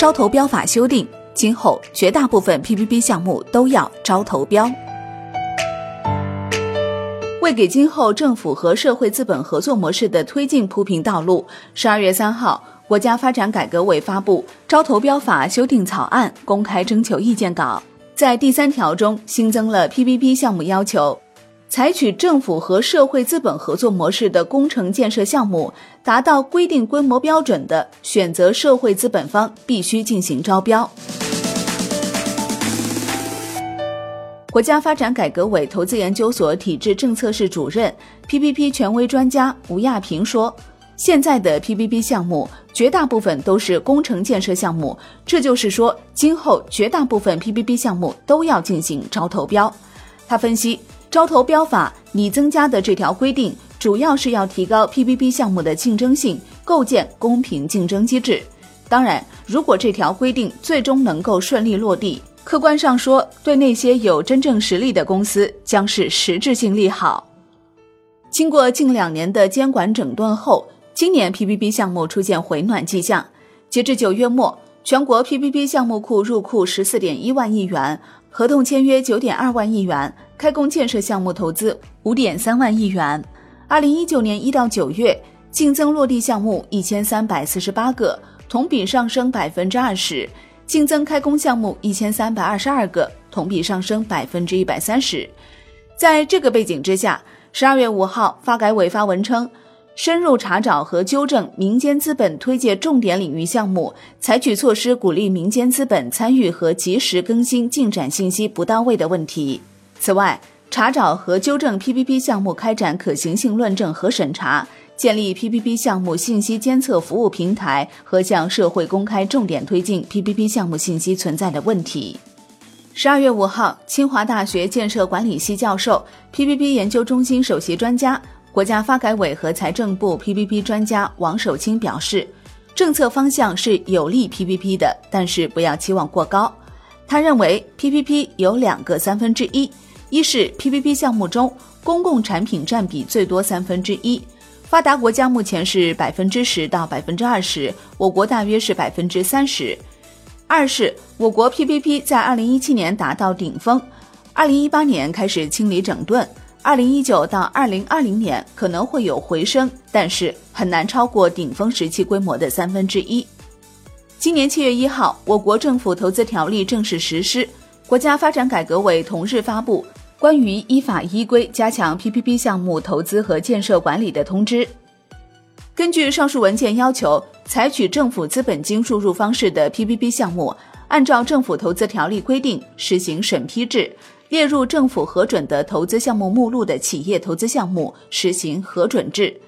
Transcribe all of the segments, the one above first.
招投标法修订，今后绝大部分 PPP 项目都要招投标。为给今后政府和社会资本合作模式的推进铺平道路，十二月三号，国家发展改革委发布《招投标法》修订草案公开征求意见稿，在第三条中新增了 PPP 项目要求。采取政府和社会资本合作模式的工程建设项目，达到规定规模标准的，选择社会资本方必须进行招标。国家发展改革委投资研究所体制政策室主任、PPP 权威专家吴亚平说：“现在的 PPP 项目绝大部分都是工程建设项目，这就是说，今后绝大部分 PPP 项目都要进行招投标。”他分析。招投标法拟增加的这条规定，主要是要提高 PPP 项目的竞争性，构建公平竞争机制。当然，如果这条规定最终能够顺利落地，客观上说，对那些有真正实力的公司将是实质性利好。经过近两年的监管整顿后，今年 PPP 项目出现回暖迹象。截至九月末，全国 PPP 项目库入库十四点一万亿元，合同签约九点二万亿元。开工建设项目投资五点三万亿元。二零一九年一到九月，净增落地项目一千三百四十八个，同比上升百分之二十；净增开工项目一千三百二十二个，同比上升百分之一百三十。在这个背景之下，十二月五号，发改委发文称，深入查找和纠正民间资本推介重点领域项目，采取措施鼓励民间资本参与和及时更新进展信息不到位的问题。此外，查找和纠正 PPP 项目开展可行性论证和审查，建立 PPP 项目信息监测服务平台和向社会公开重点推进 PPP 项目信息存在的问题。十二月五号，清华大学建设管理系教授、PPP 研究中心首席专家、国家发改委和财政部 PPP 专家王守清表示，政策方向是有利 PPP 的，但是不要期望过高。他认为 PPP 有两个三分之一。一是 PPP 项目中公共产品占比最多三分之一，发达国家目前是百分之十到百分之二十，我国大约是百分之三十。二是我国 PPP 在二零一七年达到顶峰，二零一八年开始清理整顿，二零一九到二零二零年可能会有回升，但是很难超过顶峰时期规模的三分之一。今年七月一号，我国政府投资条例正式实施，国家发展改革委同日发布。关于依法依规加强 PPP 项目投资和建设管理的通知，根据上述文件要求，采取政府资本金注入方式的 PPP 项目，按照政府投资条例规定实行审批制；列入政府核准的投资项目目录的企业投资项目实行核准制。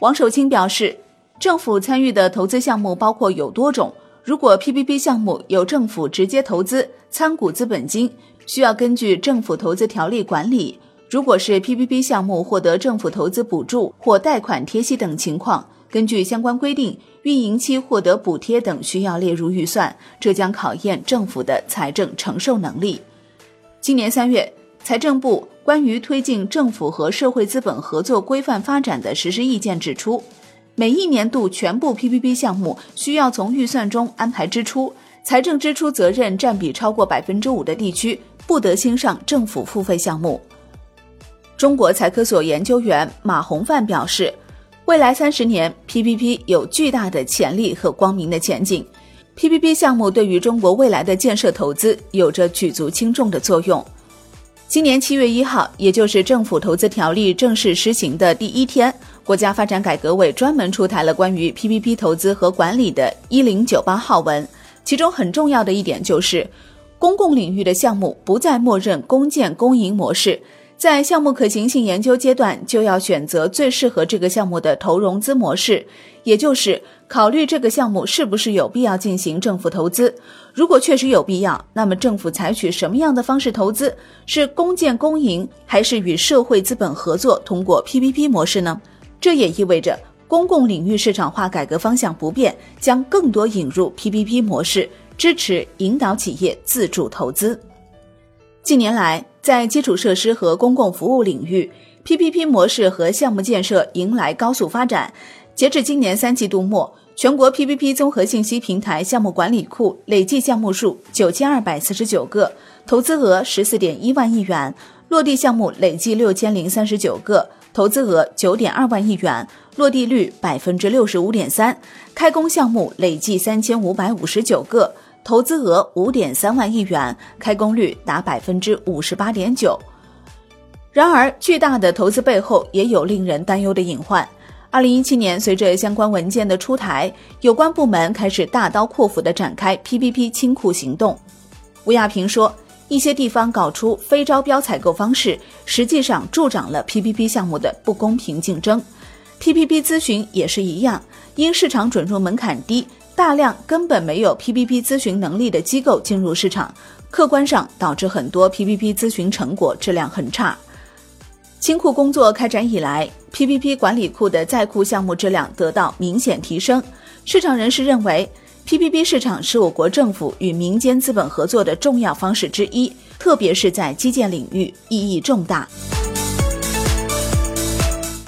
王守清表示，政府参与的投资项目包括有多种，如果 PPP 项目有政府直接投资、参股资本金。需要根据政府投资条例管理。如果是 PPP 项目获得政府投资补助或贷款贴息等情况，根据相关规定，运营期获得补贴等需要列入预算，这将考验政府的财政承受能力。今年三月，财政部关于推进政府和社会资本合作规范发展的实施意见指出，每一年度全部 PPP 项目需要从预算中安排支出，财政支出责任占比超过百分之五的地区。不得新上政府付费项目。中国财科所研究员马洪范表示，未来三十年，PPP 有巨大的潜力和光明的前景。PPP 项目对于中国未来的建设投资有着举足轻重的作用。今年七月一号，也就是政府投资条例正式施行的第一天，国家发展改革委专门出台了关于 PPP 投资和管理的“一零九八”号文，其中很重要的一点就是。公共领域的项目不再默认公建公营模式，在项目可行性研究阶段就要选择最适合这个项目的投融资模式，也就是考虑这个项目是不是有必要进行政府投资。如果确实有必要，那么政府采取什么样的方式投资？是公建公营，还是与社会资本合作通过 PPP 模式呢？这也意味着公共领域市场化改革方向不变，将更多引入 PPP 模式。支持引导企业自主投资。近年来，在基础设施和公共服务领域，PPP 模式和项目建设迎来高速发展。截至今年三季度末，全国 PPP 综合信息平台项目管理库累计项目数九千二百四十九个，投资额十四点一万亿元，落地项目累计六千零三十九个，投资额九点二万亿元，落地率百分之六十五点三，开工项目累计三千五百五十九个，投资额五点三万亿元，开工率达百分之五十八点九。然而，巨大的投资背后也有令人担忧的隐患。二零一七年，随着相关文件的出台，有关部门开始大刀阔斧地展开 PPP 清库行动。吴亚平说，一些地方搞出非招标采购方式，实际上助长了 PPP 项目的不公平竞争。PPP 咨询也是一样，因市场准入门槛低，大量根本没有 PPP 咨询能力的机构进入市场，客观上导致很多 PPP 咨询成果质量很差。清库工作开展以来，PPP 管理库的在库项目质量得到明显提升。市场人士认为，PPP 市场是我国政府与民间资本合作的重要方式之一，特别是在基建领域意义重大。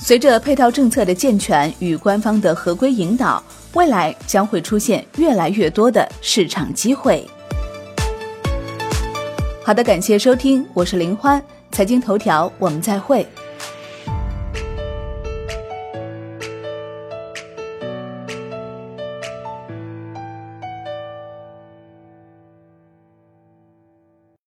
随着配套政策的健全与官方的合规引导，未来将会出现越来越多的市场机会。好的，感谢收听，我是林欢。财经头条，我们再会。